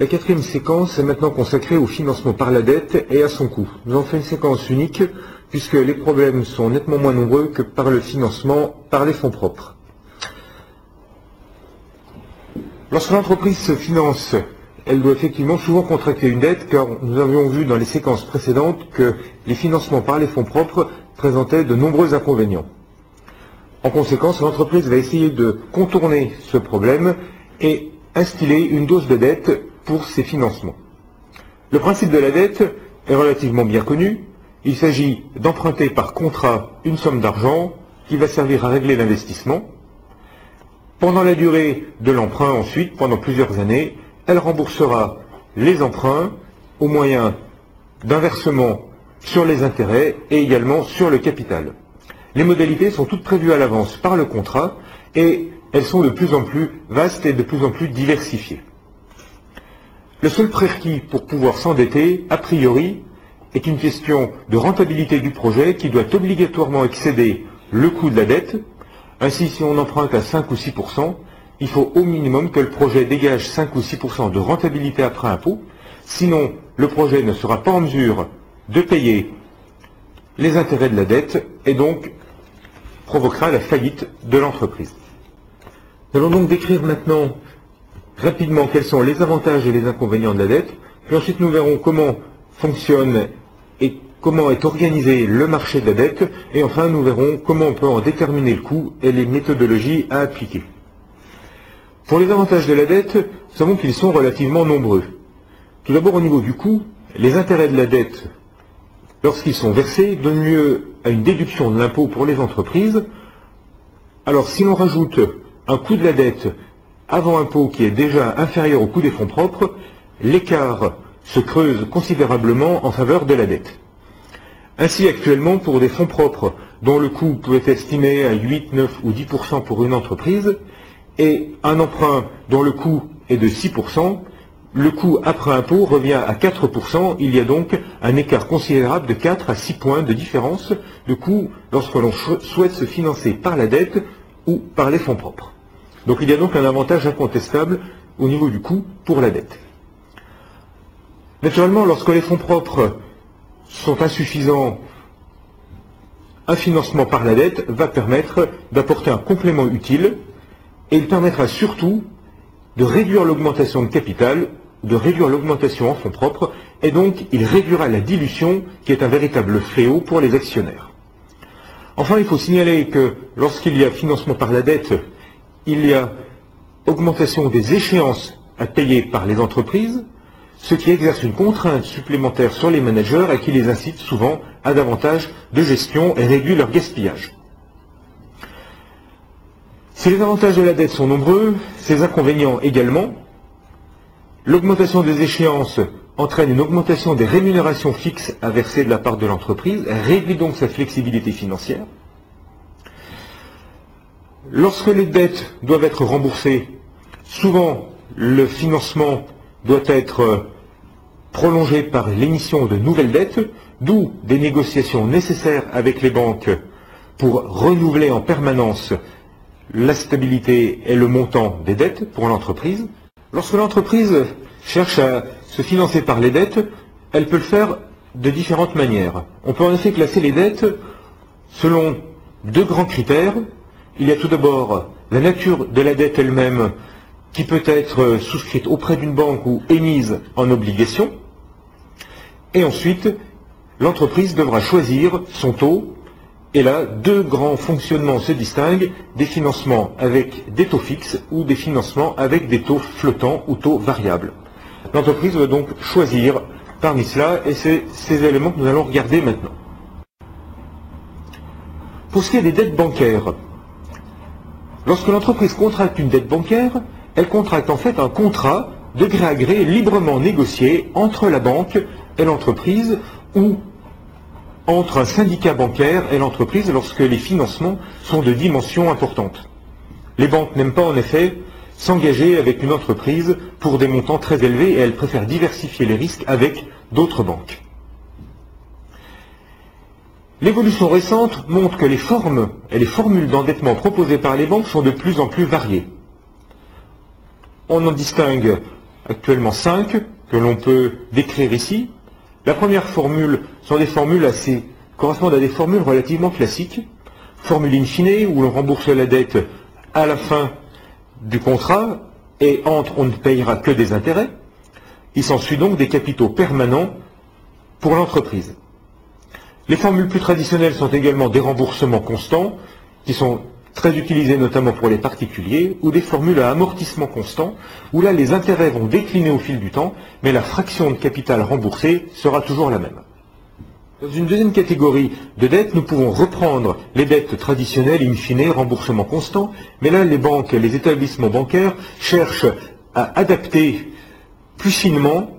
La quatrième séquence est maintenant consacrée au financement par la dette et à son coût. Nous avons fait une séquence unique puisque les problèmes sont nettement moins nombreux que par le financement par les fonds propres. Lorsque l'entreprise se finance, elle doit effectivement souvent contracter une dette car nous avions vu dans les séquences précédentes que les financements par les fonds propres présentaient de nombreux inconvénients. En conséquence, l'entreprise va essayer de contourner ce problème et instiller une dose de dette pour ses financements. Le principe de la dette est relativement bien connu. Il s'agit d'emprunter par contrat une somme d'argent qui va servir à régler l'investissement. Pendant la durée de l'emprunt ensuite, pendant plusieurs années, elle remboursera les emprunts au moyen d'un versement sur les intérêts et également sur le capital. Les modalités sont toutes prévues à l'avance par le contrat et elles sont de plus en plus vastes et de plus en plus diversifiées. Le seul prérequis pour pouvoir s'endetter, a priori, est une question de rentabilité du projet qui doit obligatoirement excéder le coût de la dette. Ainsi, si on emprunte à 5 ou 6% il faut au minimum que le projet dégage 5 ou 6% de rentabilité après impôt. Sinon, le projet ne sera pas en mesure de payer les intérêts de la dette et donc provoquera la faillite de l'entreprise. Nous allons donc décrire maintenant rapidement quels sont les avantages et les inconvénients de la dette, puis ensuite nous verrons comment fonctionne et comment est organisé le marché de la dette, et enfin nous verrons comment on peut en déterminer le coût et les méthodologies à appliquer. Pour les avantages de la dette, nous savons qu'ils sont relativement nombreux. Tout d'abord au niveau du coût, les intérêts de la dette, lorsqu'ils sont versés, donnent lieu à une déduction de l'impôt pour les entreprises. Alors si l'on rajoute un coût de la dette avant impôt qui est déjà inférieur au coût des fonds propres, l'écart se creuse considérablement en faveur de la dette. Ainsi, actuellement, pour des fonds propres dont le coût peut être estimé à 8, 9 ou 10% pour une entreprise, et un emprunt dont le coût est de 6%, le coût après impôt revient à 4%. Il y a donc un écart considérable de 4 à 6 points de différence de coût lorsque l'on souhaite se financer par la dette ou par les fonds propres. Donc il y a donc un avantage incontestable au niveau du coût pour la dette. Naturellement, lorsque les fonds propres sont insuffisants, un financement par la dette va permettre d'apporter un complément utile et il permettra surtout de réduire l'augmentation de capital, de réduire l'augmentation en fonds propres, et donc il réduira la dilution qui est un véritable fléau pour les actionnaires. Enfin, il faut signaler que lorsqu'il y a financement par la dette, il y a augmentation des échéances à payer par les entreprises, ce qui exerce une contrainte supplémentaire sur les managers et qui les incite souvent à davantage de gestion et réduit leur gaspillage. Si les avantages de la dette sont nombreux, ces inconvénients également. L'augmentation des échéances entraîne une augmentation des rémunérations fixes à verser de la part de l'entreprise, réduit donc sa flexibilité financière. Lorsque les dettes doivent être remboursées, souvent le financement doit être prolongé par l'émission de nouvelles dettes, d'où des négociations nécessaires avec les banques pour renouveler en permanence la stabilité et le montant des dettes pour l'entreprise. Lorsque l'entreprise cherche à se financer par les dettes, elle peut le faire de différentes manières. On peut en effet classer les dettes selon deux grands critères. Il y a tout d'abord la nature de la dette elle-même qui peut être souscrite auprès d'une banque ou émise en obligation. Et ensuite, l'entreprise devra choisir son taux et là, deux grands fonctionnements se distinguent, des financements avec des taux fixes ou des financements avec des taux flottants ou taux variables. L'entreprise va donc choisir parmi cela et c'est ces éléments que nous allons regarder maintenant. Pour ce qui est des dettes bancaires, lorsque l'entreprise contracte une dette bancaire, elle contracte en fait un contrat de gré à gré librement négocié entre la banque et l'entreprise ou entre un syndicat bancaire et l'entreprise lorsque les financements sont de dimension importante. Les banques n'aiment pas en effet s'engager avec une entreprise pour des montants très élevés et elles préfèrent diversifier les risques avec d'autres banques. L'évolution récente montre que les formes et les formules d'endettement proposées par les banques sont de plus en plus variées. On en distingue actuellement cinq que l'on peut décrire ici. La première formule sont des formules assez à des formules relativement classiques. Formule in fine, où l'on rembourse la dette à la fin du contrat, et entre on ne payera que des intérêts. Il s'ensuit donc des capitaux permanents pour l'entreprise. Les formules plus traditionnelles sont également des remboursements constants, qui sont très utilisés notamment pour les particuliers, ou des formules à amortissement constant, où là les intérêts vont décliner au fil du temps, mais la fraction de capital remboursée sera toujours la même. Dans une deuxième catégorie de dettes, nous pouvons reprendre les dettes traditionnelles, in fine, remboursement constant, mais là, les banques, les établissements bancaires cherchent à adapter plus finement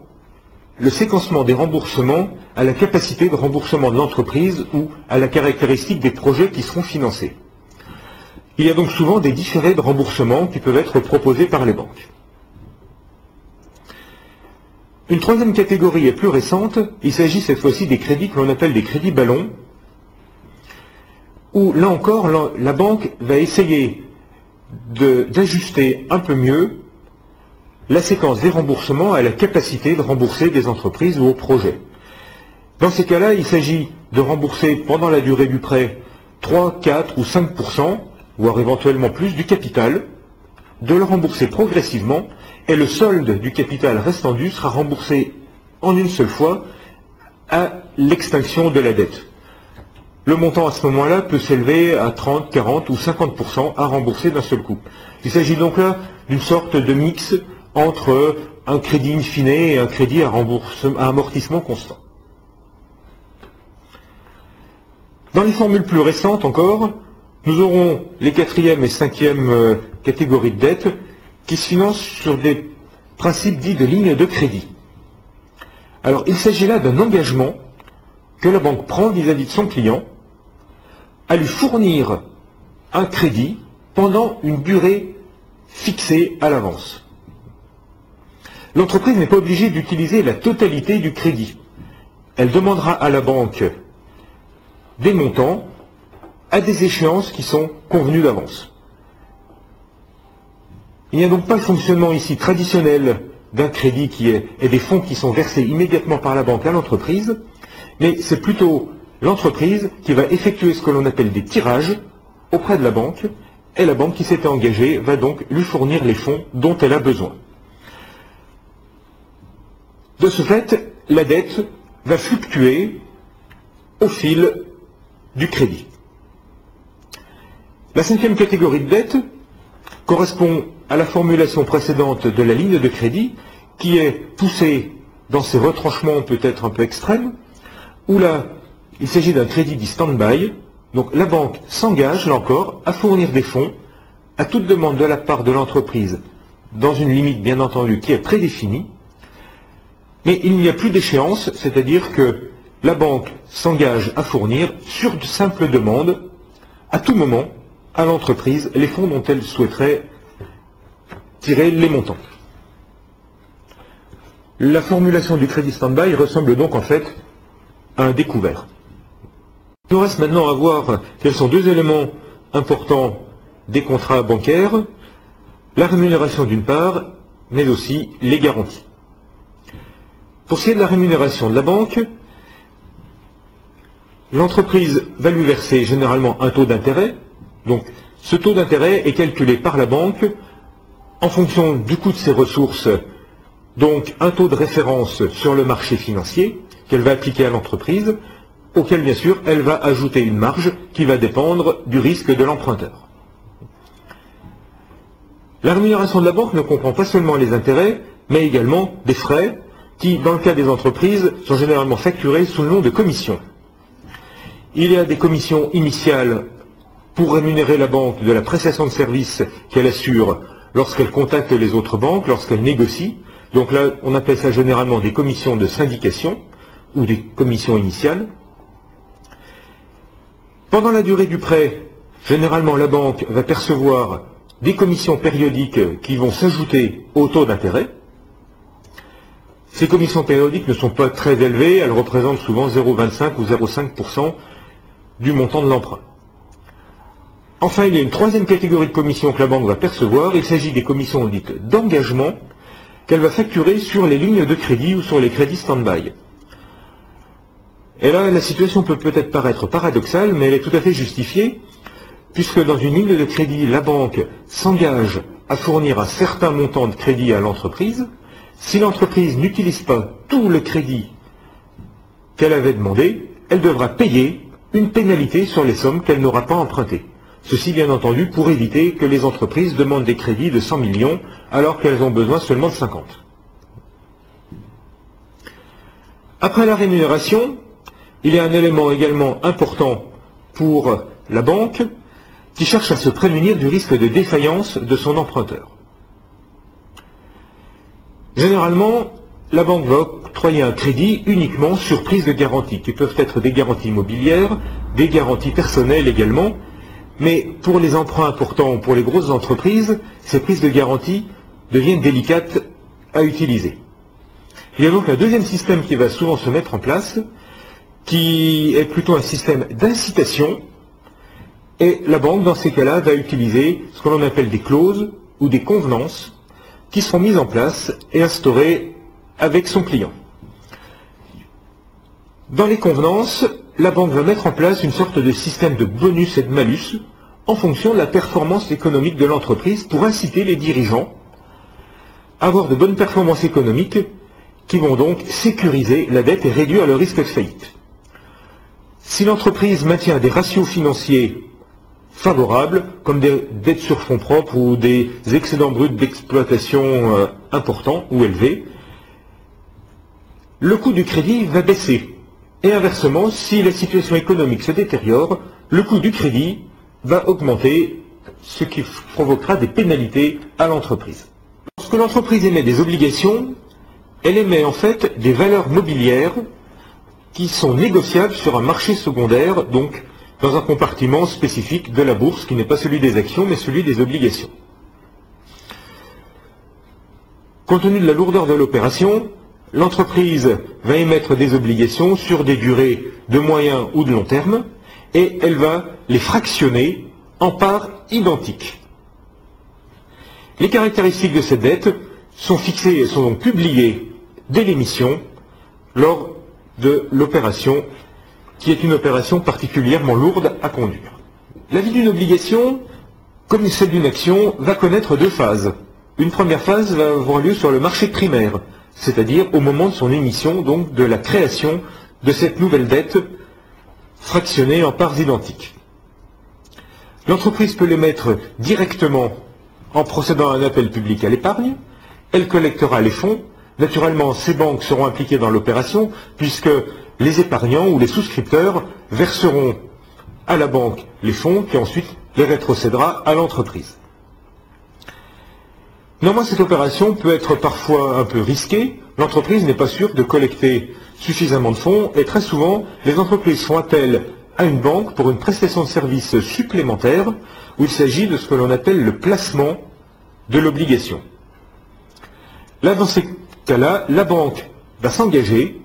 le séquencement des remboursements à la capacité de remboursement de l'entreprise ou à la caractéristique des projets qui seront financés. Il y a donc souvent des différés de remboursement qui peuvent être proposés par les banques. Une troisième catégorie est plus récente, il s'agit cette fois-ci des crédits que l'on appelle des crédits ballons, où là encore la banque va essayer d'ajuster un peu mieux la séquence des remboursements à la capacité de rembourser des entreprises ou aux projets. Dans ces cas-là, il s'agit de rembourser pendant la durée du prêt 3, 4 ou 5% voire éventuellement plus du capital, de le rembourser progressivement et le solde du capital restant dû sera remboursé en une seule fois à l'extinction de la dette. Le montant à ce moment-là peut s'élever à 30, 40 ou 50% à rembourser d'un seul coup. Il s'agit donc là d'une sorte de mix entre un crédit in fine et un crédit à, à amortissement constant. Dans les formules plus récentes encore, nous aurons les quatrième et cinquième euh, catégories de dettes qui se finance sur des principes dits de ligne de crédit. Alors, il s'agit là d'un engagement que la banque prend vis-à-vis de son client à lui fournir un crédit pendant une durée fixée à l'avance. L'entreprise n'est pas obligée d'utiliser la totalité du crédit. Elle demandera à la banque des montants à des échéances qui sont convenues d'avance. Il n'y a donc pas le fonctionnement ici traditionnel d'un crédit qui est, et des fonds qui sont versés immédiatement par la banque à l'entreprise, mais c'est plutôt l'entreprise qui va effectuer ce que l'on appelle des tirages auprès de la banque, et la banque qui s'était engagée va donc lui fournir les fonds dont elle a besoin. De ce fait, la dette va fluctuer au fil du crédit. La cinquième catégorie de dette correspond à la formulation précédente de la ligne de crédit, qui est poussée dans ses retranchements peut-être un peu extrêmes, où là, il s'agit d'un crédit dit stand-by, donc la banque s'engage, là encore, à fournir des fonds à toute demande de la part de l'entreprise, dans une limite bien entendu qui est prédéfinie, mais il n'y a plus d'échéance, c'est-à-dire que la banque s'engage à fournir, sur de simples demandes, à tout moment, à l'entreprise, les fonds dont elle souhaiterait tirer les montants. La formulation du crédit stand-by ressemble donc en fait à un découvert. Il nous reste maintenant à voir quels sont deux éléments importants des contrats bancaires, la rémunération d'une part, mais aussi les garanties. Pour ce qui est de la rémunération de la banque, l'entreprise va lui verser généralement un taux d'intérêt. Donc ce taux d'intérêt est calculé par la banque en fonction du coût de ses ressources, donc un taux de référence sur le marché financier qu'elle va appliquer à l'entreprise, auquel bien sûr elle va ajouter une marge qui va dépendre du risque de l'emprunteur. La rémunération de la banque ne comprend pas seulement les intérêts, mais également des frais qui, dans le cas des entreprises, sont généralement facturés sous le nom de commissions. Il y a des commissions initiales pour rémunérer la banque de la prestation de services qu'elle assure lorsqu'elle contacte les autres banques, lorsqu'elle négocie. Donc là, on appelle ça généralement des commissions de syndication ou des commissions initiales. Pendant la durée du prêt, généralement la banque va percevoir des commissions périodiques qui vont s'ajouter au taux d'intérêt. Ces commissions périodiques ne sont pas très élevées, elles représentent souvent 0,25 ou 0,5% du montant de l'emprunt. Enfin, il y a une troisième catégorie de commissions que la banque va percevoir. Il s'agit des commissions dites d'engagement. qu'elle va facturer sur les lignes de crédit ou sur les crédits stand-by. Et là, la situation peut peut-être paraître paradoxale, mais elle est tout à fait justifiée, puisque dans une ligne de crédit, la banque s'engage à fournir un certain montant de crédit à l'entreprise. Si l'entreprise n'utilise pas tout le crédit qu'elle avait demandé, elle devra payer une pénalité sur les sommes qu'elle n'aura pas empruntées. Ceci, bien entendu, pour éviter que les entreprises demandent des crédits de 100 millions alors qu'elles ont besoin seulement de 50. Après la rémunération, il y a un élément également important pour la banque qui cherche à se prémunir du risque de défaillance de son emprunteur. Généralement, la banque va octroyer un crédit uniquement sur prise de garantie, qui peuvent être des garanties immobilières, des garanties personnelles également, mais pour les emprunts importants ou pour les grosses entreprises, ces prises de garantie deviennent délicates à utiliser. Il y a donc un deuxième système qui va souvent se mettre en place, qui est plutôt un système d'incitation, et la banque, dans ces cas-là, va utiliser ce que l'on appelle des clauses ou des convenances qui seront mises en place et instaurées avec son client. Dans les convenances, la banque va mettre en place une sorte de système de bonus et de malus en fonction de la performance économique de l'entreprise pour inciter les dirigeants à avoir de bonnes performances économiques qui vont donc sécuriser la dette et réduire le risque de faillite. Si l'entreprise maintient des ratios financiers favorables, comme des dettes sur fonds propres ou des excédents bruts d'exploitation euh, importants ou élevés, le coût du crédit va baisser. Et inversement, si la situation économique se détériore, le coût du crédit va augmenter, ce qui provoquera des pénalités à l'entreprise. Lorsque l'entreprise émet des obligations, elle émet en fait des valeurs mobilières qui sont négociables sur un marché secondaire, donc dans un compartiment spécifique de la bourse qui n'est pas celui des actions mais celui des obligations. Compte tenu de la lourdeur de l'opération, l'entreprise va émettre des obligations sur des durées de moyen ou de long terme et elle va les fractionner en parts identiques. Les caractéristiques de cette dette sont fixées et sont donc publiées dès l'émission lors de l'opération qui est une opération particulièrement lourde à conduire. La vie d'une obligation, comme celle d'une action, va connaître deux phases. Une première phase va avoir lieu sur le marché primaire, c'est-à-dire au moment de son émission, donc de la création de cette nouvelle dette fractionnée en parts identiques. L'entreprise peut les mettre directement en procédant à un appel public à l'épargne, elle collectera les fonds, naturellement ces banques seront impliquées dans l'opération puisque les épargnants ou les souscripteurs verseront à la banque les fonds qui ensuite les rétrocédera à l'entreprise. Néanmoins, cette opération peut être parfois un peu risquée. L'entreprise n'est pas sûre de collecter suffisamment de fonds et très souvent, les entreprises font appel à une banque pour une prestation de service supplémentaire où il s'agit de ce que l'on appelle le placement de l'obligation. Là, dans ces cas-là, la banque va s'engager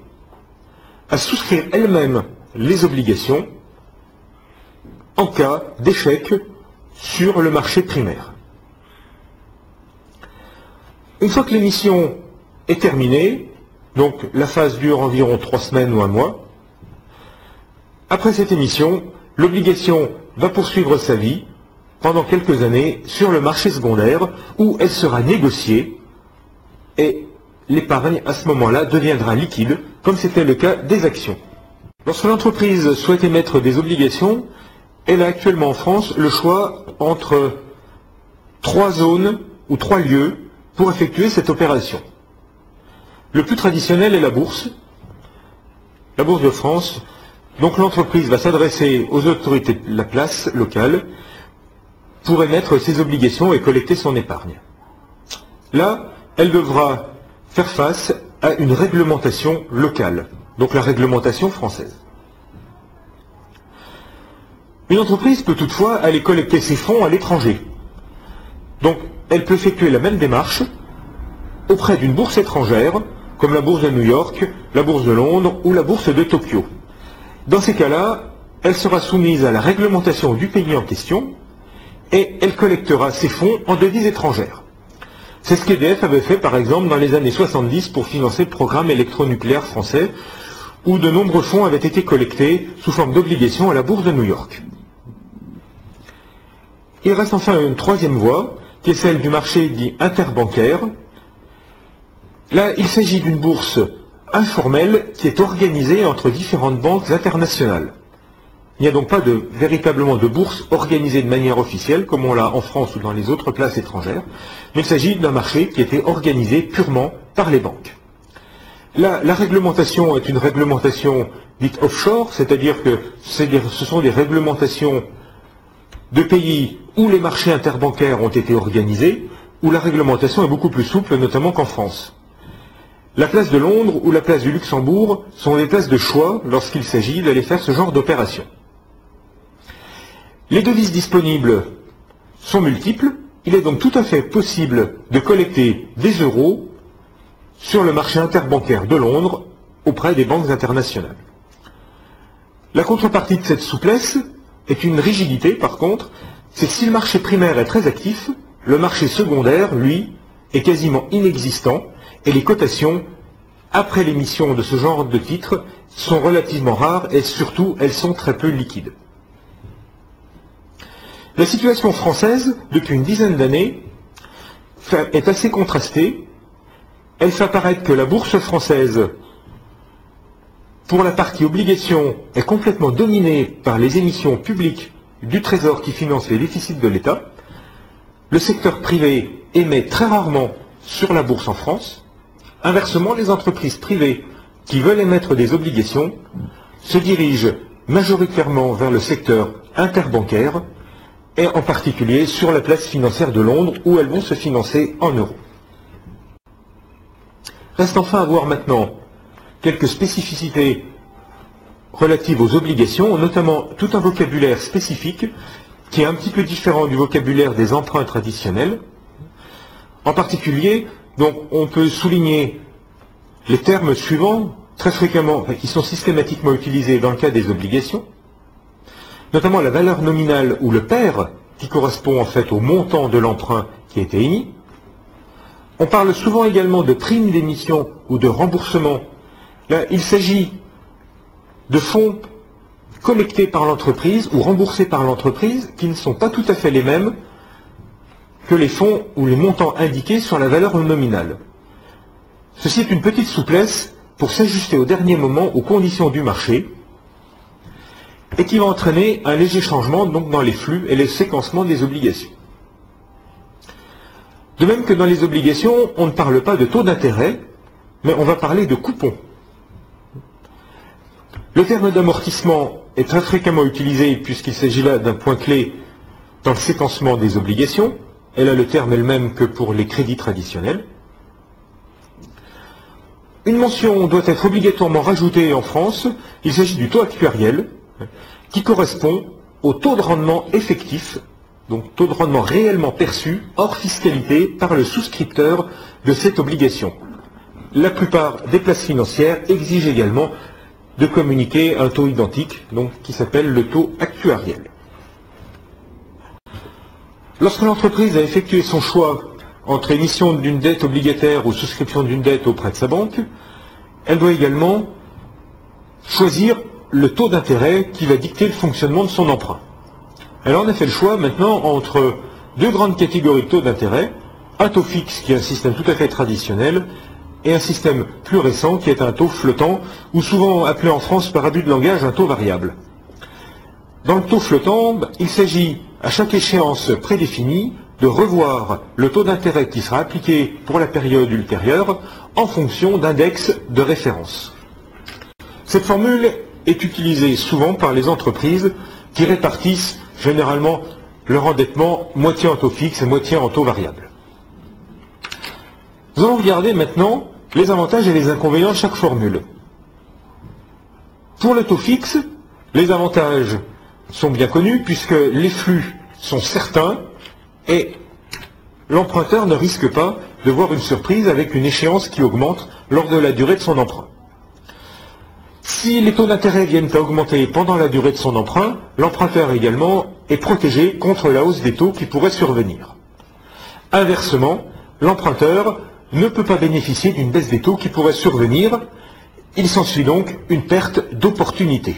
à souscrire elle-même les obligations en cas d'échec sur le marché primaire. Une fois que l'émission est terminée, donc la phase dure environ trois semaines ou un mois, après cette émission, l'obligation va poursuivre sa vie pendant quelques années sur le marché secondaire où elle sera négociée et l'épargne à ce moment-là deviendra liquide comme c'était le cas des actions. Lorsque l'entreprise souhaite émettre des obligations, elle a actuellement en France le choix entre trois zones ou trois lieux pour effectuer cette opération. Le plus traditionnel est la bourse, la bourse de France. Donc l'entreprise va s'adresser aux autorités de la place locale pour émettre ses obligations et collecter son épargne. Là, elle devra faire face à une réglementation locale, donc la réglementation française. Une entreprise peut toutefois aller collecter ses fonds à l'étranger. Donc, elle peut effectuer la même démarche auprès d'une bourse étrangère, comme la bourse de New York, la bourse de Londres ou la bourse de Tokyo. Dans ces cas-là, elle sera soumise à la réglementation du pays en question et elle collectera ses fonds en devises étrangères. C'est ce qu'EDF avait fait par exemple dans les années 70 pour financer le programme électronucléaire français, où de nombreux fonds avaient été collectés sous forme d'obligations à la bourse de New York. Il reste enfin une troisième voie, qui est celle du marché dit interbancaire. Là, il s'agit d'une bourse informelle qui est organisée entre différentes banques internationales. Il n'y a donc pas véritablement de bourse organisée de manière officielle, comme on l'a en France ou dans les autres places étrangères, mais il s'agit d'un marché qui était organisé purement par les banques. La, la réglementation est une réglementation dite offshore, c'est-à-dire que ce sont des réglementations de pays où les marchés interbancaires ont été organisés, où la réglementation est beaucoup plus souple, notamment qu'en France. La place de Londres ou la place du Luxembourg sont des places de choix lorsqu'il s'agit d'aller faire ce genre d'opération. Les devises disponibles sont multiples. Il est donc tout à fait possible de collecter des euros sur le marché interbancaire de Londres auprès des banques internationales. La contrepartie de cette souplesse est une rigidité, par contre, c'est que si le marché primaire est très actif, le marché secondaire, lui, est quasiment inexistant et les cotations, après l'émission de ce genre de titres, sont relativement rares et surtout, elles sont très peu liquides. La situation française, depuis une dizaine d'années, est assez contrastée. Elle fait apparaître que la bourse française, pour la partie obligation, est complètement dominée par les émissions publiques du Trésor qui financent les déficits de l'État. Le secteur privé émet très rarement sur la bourse en France. Inversement, les entreprises privées qui veulent émettre des obligations se dirigent majoritairement vers le secteur interbancaire et en particulier sur la place financière de Londres où elles vont se financer en euros. Reste enfin à voir maintenant quelques spécificités relatives aux obligations, notamment tout un vocabulaire spécifique qui est un petit peu différent du vocabulaire des emprunts traditionnels. En particulier, donc, on peut souligner les termes suivants, très fréquemment, qui sont systématiquement utilisés dans le cas des obligations notamment la valeur nominale ou le pair, qui correspond en fait au montant de l'emprunt qui a été émis. On parle souvent également de primes d'émission ou de remboursement. Là, il s'agit de fonds collectés par l'entreprise ou remboursés par l'entreprise qui ne sont pas tout à fait les mêmes que les fonds ou les montants indiqués sur la valeur nominale. Ceci est une petite souplesse pour s'ajuster au dernier moment aux conditions du marché et qui va entraîner un léger changement donc dans les flux et les séquencements des obligations. De même que dans les obligations, on ne parle pas de taux d'intérêt, mais on va parler de coupons. Le terme d'amortissement est très fréquemment utilisé puisqu'il s'agit là d'un point clé dans le séquencement des obligations. Et là, le terme est le même que pour les crédits traditionnels. Une mention doit être obligatoirement rajoutée en France. Il s'agit du taux actuariel, qui correspond au taux de rendement effectif, donc taux de rendement réellement perçu, hors fiscalité, par le souscripteur de cette obligation. La plupart des places financières exigent également de communiquer un taux identique, donc qui s'appelle le taux actuariel. Lorsque l'entreprise a effectué son choix entre émission d'une dette obligataire ou souscription d'une dette auprès de sa banque, elle doit également choisir le taux d'intérêt qui va dicter le fonctionnement de son emprunt. Alors on a fait le choix maintenant entre deux grandes catégories de taux d'intérêt, un taux fixe qui est un système tout à fait traditionnel, et un système plus récent qui est un taux flottant, ou souvent appelé en France par abus de langage un taux variable. Dans le taux flottant, il s'agit à chaque échéance prédéfinie de revoir le taux d'intérêt qui sera appliqué pour la période ultérieure en fonction d'index de référence. Cette formule est utilisé souvent par les entreprises qui répartissent généralement leur endettement moitié en taux fixe et moitié en taux variable. Nous allons regarder maintenant les avantages et les inconvénients de chaque formule. Pour le taux fixe, les avantages sont bien connus puisque les flux sont certains et l'emprunteur ne risque pas de voir une surprise avec une échéance qui augmente lors de la durée de son emprunt. Si les taux d'intérêt viennent à augmenter pendant la durée de son emprunt, l'emprunteur également est protégé contre la hausse des taux qui pourrait survenir. Inversement, l'emprunteur ne peut pas bénéficier d'une baisse des taux qui pourrait survenir. Il s'ensuit donc une perte d'opportunité.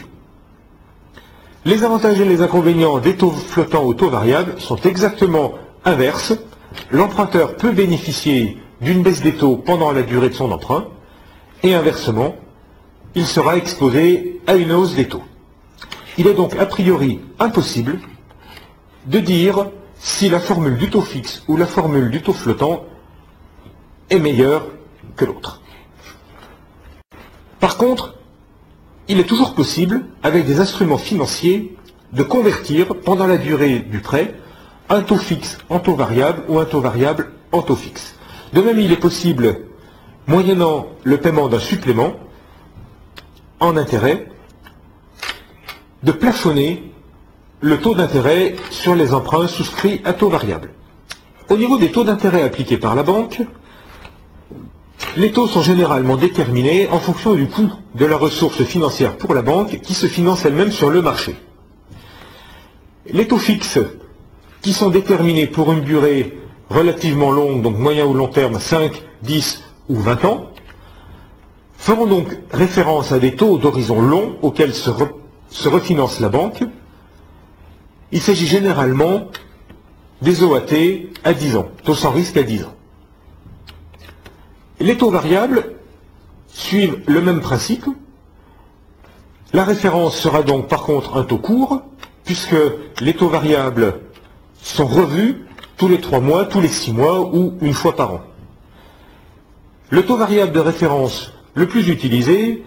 Les avantages et les inconvénients des taux flottants aux taux variables sont exactement inverses. L'emprunteur peut bénéficier d'une baisse des taux pendant la durée de son emprunt et inversement, il sera exposé à une hausse des taux. Il est donc a priori impossible de dire si la formule du taux fixe ou la formule du taux flottant est meilleure que l'autre. Par contre, il est toujours possible, avec des instruments financiers, de convertir pendant la durée du prêt un taux fixe en taux variable ou un taux variable en taux fixe. De même, il est possible, moyennant le paiement d'un supplément en intérêt, de plafonner le taux d'intérêt sur les emprunts souscrits à taux variable. Au niveau des taux d'intérêt appliqués par la banque, les taux sont généralement déterminés en fonction du coût de la ressource financière pour la banque qui se finance elle-même sur le marché. Les taux fixes qui sont déterminés pour une durée relativement longue, donc moyen ou long terme, 5, 10 ou 20 ans, feront donc référence à des taux d'horizon long auxquels se, refinance la banque. Il s'agit généralement des OAT à 10 ans, taux sans risque à 10 ans. Les taux variables suivent le même principe. La référence sera donc par contre un taux court, puisque les taux variables sont revus tous les trois mois, tous les six mois ou une fois par an. Le taux variable de référence le plus utilisé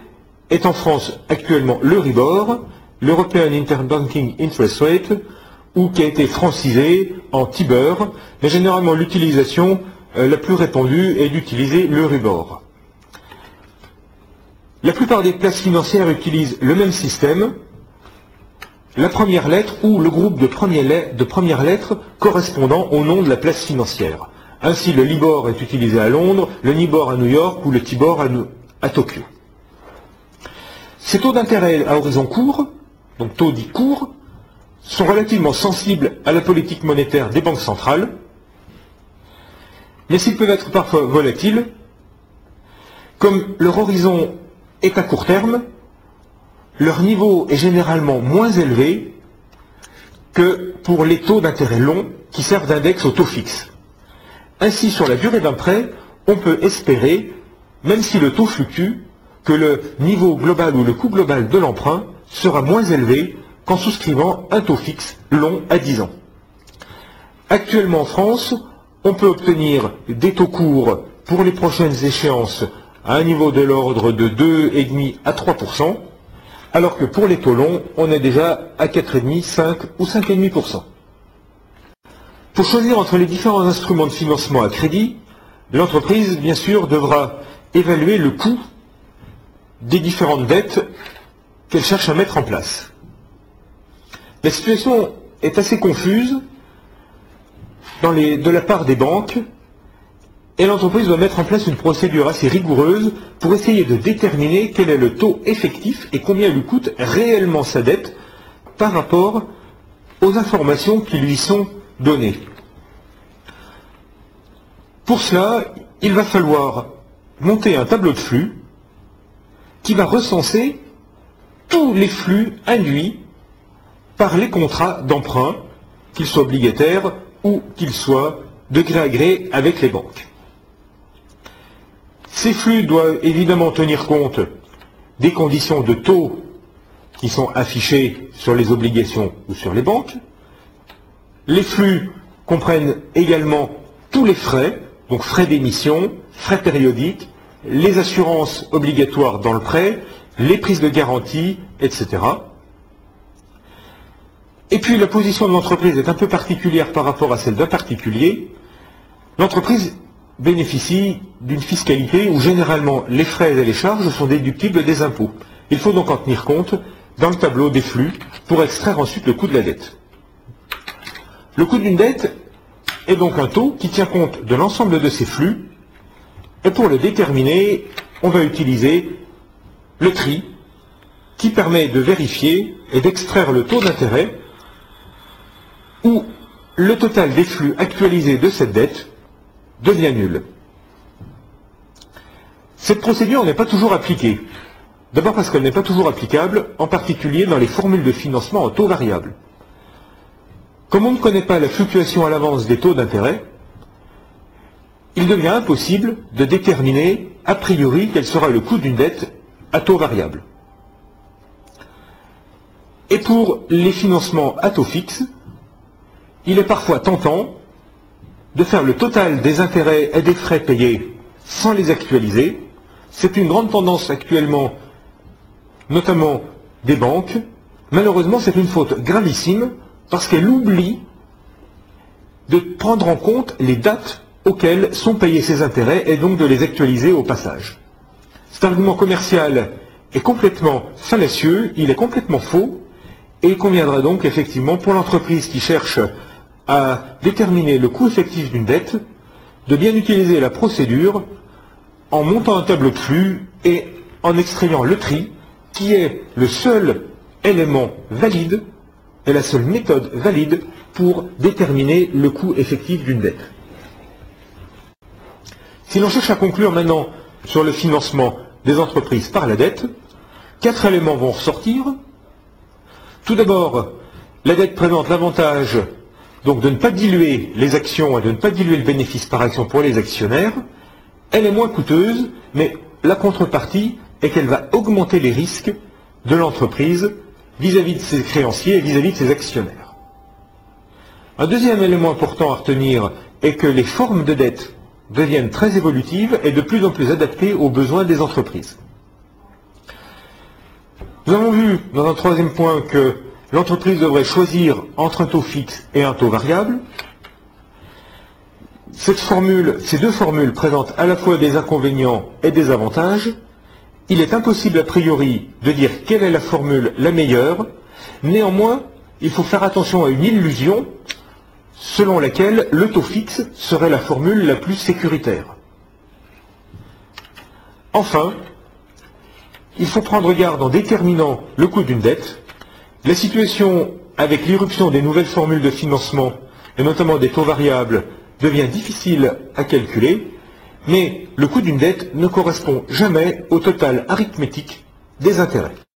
est en France actuellement le RIBOR, l'European Interbanking Interest Rate, ou qui a été francisé en TIBER, mais généralement l'utilisation euh, la plus répandue est d'utiliser le RIBOR. La plupart des places financières utilisent le même système, la première lettre ou le groupe de, premières lettres correspondant au nom de la place financière. Ainsi, le Libor est utilisé à Londres, le Nibor à New York ou le Tibor à, Tokyo. Ces taux d'intérêt à horizon court, donc taux dits courts, sont relativement sensibles à la politique monétaire des banques centrales, mais s'ils peuvent être parfois volatiles, comme leur horizon est à court terme, leur niveau est généralement moins élevé que pour les taux d'intérêt longs qui servent d'index au taux fixe. Ainsi, sur la durée d'un prêt, on peut espérer, même si le taux fluctue, que le niveau global ou le coût global de l'emprunt sera moins élevé qu'en souscrivant un taux fixe long à 10 ans. Actuellement en France, on peut obtenir des taux courts pour les prochaines échéances à un niveau de l'ordre de 2,5 à 3%, alors que pour les taux longs, on est déjà à 4,5, 5 ou 5,5%. Pour choisir entre les différents instruments de financement à crédit, l'entreprise, bien sûr, devra évaluer le coût des différentes dettes qu'elle cherche à mettre en place. La situation est assez confuse de la part des banques et l'entreprise doit mettre en place une procédure assez rigoureuse pour essayer de déterminer quel est le taux effectif et combien lui coûte réellement sa dette par rapport aux informations qui lui sont données. Pour cela, il va falloir monter un tableau de flux qui va recenser tous les flux induits par les contrats d'emprunt, qu'ils soient obligataires ou qu'ils soient de gré à gré avec les banques. Ces flux doivent évidemment tenir compte des conditions de taux qui sont affichées sur les obligations ou sur les banques. Les flux comprennent également tous les frais, donc frais d'émission, frais périodiques, les assurances obligatoires dans le prêt, les prises de garantie, etc. Et puis la position de l'entreprise est un peu particulière par rapport à celle d'un particulier. L'entreprise bénéficie d'une fiscalité où généralement les frais et les charges sont déductibles des impôts. Il faut donc en tenir compte dans le tableau des flux pour extraire ensuite le coût de la dette. Le coût d'une dette est donc un taux qui tient compte de l'ensemble de ces flux et pour le déterminer, on va utiliser le tri qui permet de vérifier et d'extraire le taux d'intérêt ou le total des flux actualisés de cette dette devient nul. Cette procédure n'est pas toujours appliquée. D'abord parce qu'elle n'est pas toujours applicable, en particulier dans les formules de financement en taux variable. Comme on ne connaît pas la fluctuation à l'avance des taux d'intérêt, il devient impossible de déterminer a priori quel sera le coût d'une dette à taux variable. Et pour les financements à taux fixe, il est parfois tentant de faire le total des intérêts et des frais payés sans les actualiser. C'est une grande tendance actuellement, notamment des banques. Malheureusement, c'est une faute gravissime parce qu'elle oublie de prendre en compte les dates auxquelles sont payés ces intérêts et donc de les actualiser au passage. Cet argument commercial est complètement fallacieux, il est complètement faux, et il conviendra donc effectivement pour l'entreprise qui cherche à déterminer le coût effectif d'une dette, de bien utiliser la procédure en montant un tableau de flux et en extrayant le tri, qui est le seul élément valide et la seule méthode valide pour déterminer le coût effectif d'une dette. Si l'on cherche à conclure maintenant sur le financement des entreprises par la dette, quatre éléments vont ressortir. Tout d'abord, la dette présente l'avantage de ne pas diluer les actions et de ne pas diluer le bénéfice par action pour les actionnaires. Elle est moins coûteuse, mais la contrepartie est qu'elle va augmenter les risques de l'entreprise vis-à-vis de ses créanciers et vis-à-vis de ses actionnaires. Un deuxième élément important à retenir est que les formes de dette deviennent très évolutives et de plus en plus adaptées aux besoins des entreprises. Nous avons vu dans un troisième point que l'entreprise devrait choisir entre un taux fixe et un taux variable. Cette formule, ces deux formules présentent à la fois des inconvénients et des avantages. Il est impossible a priori de dire quelle est la formule la meilleure. Néanmoins, il faut faire attention à une illusion selon laquelle le taux fixe serait la formule la plus sécuritaire. Enfin, il faut prendre garde en déterminant le coût d'une dette. La situation avec l'irruption des nouvelles formules de financement, et notamment des taux variables, devient difficile à calculer, mais le coût d'une dette ne correspond jamais au total arithmétique des intérêts.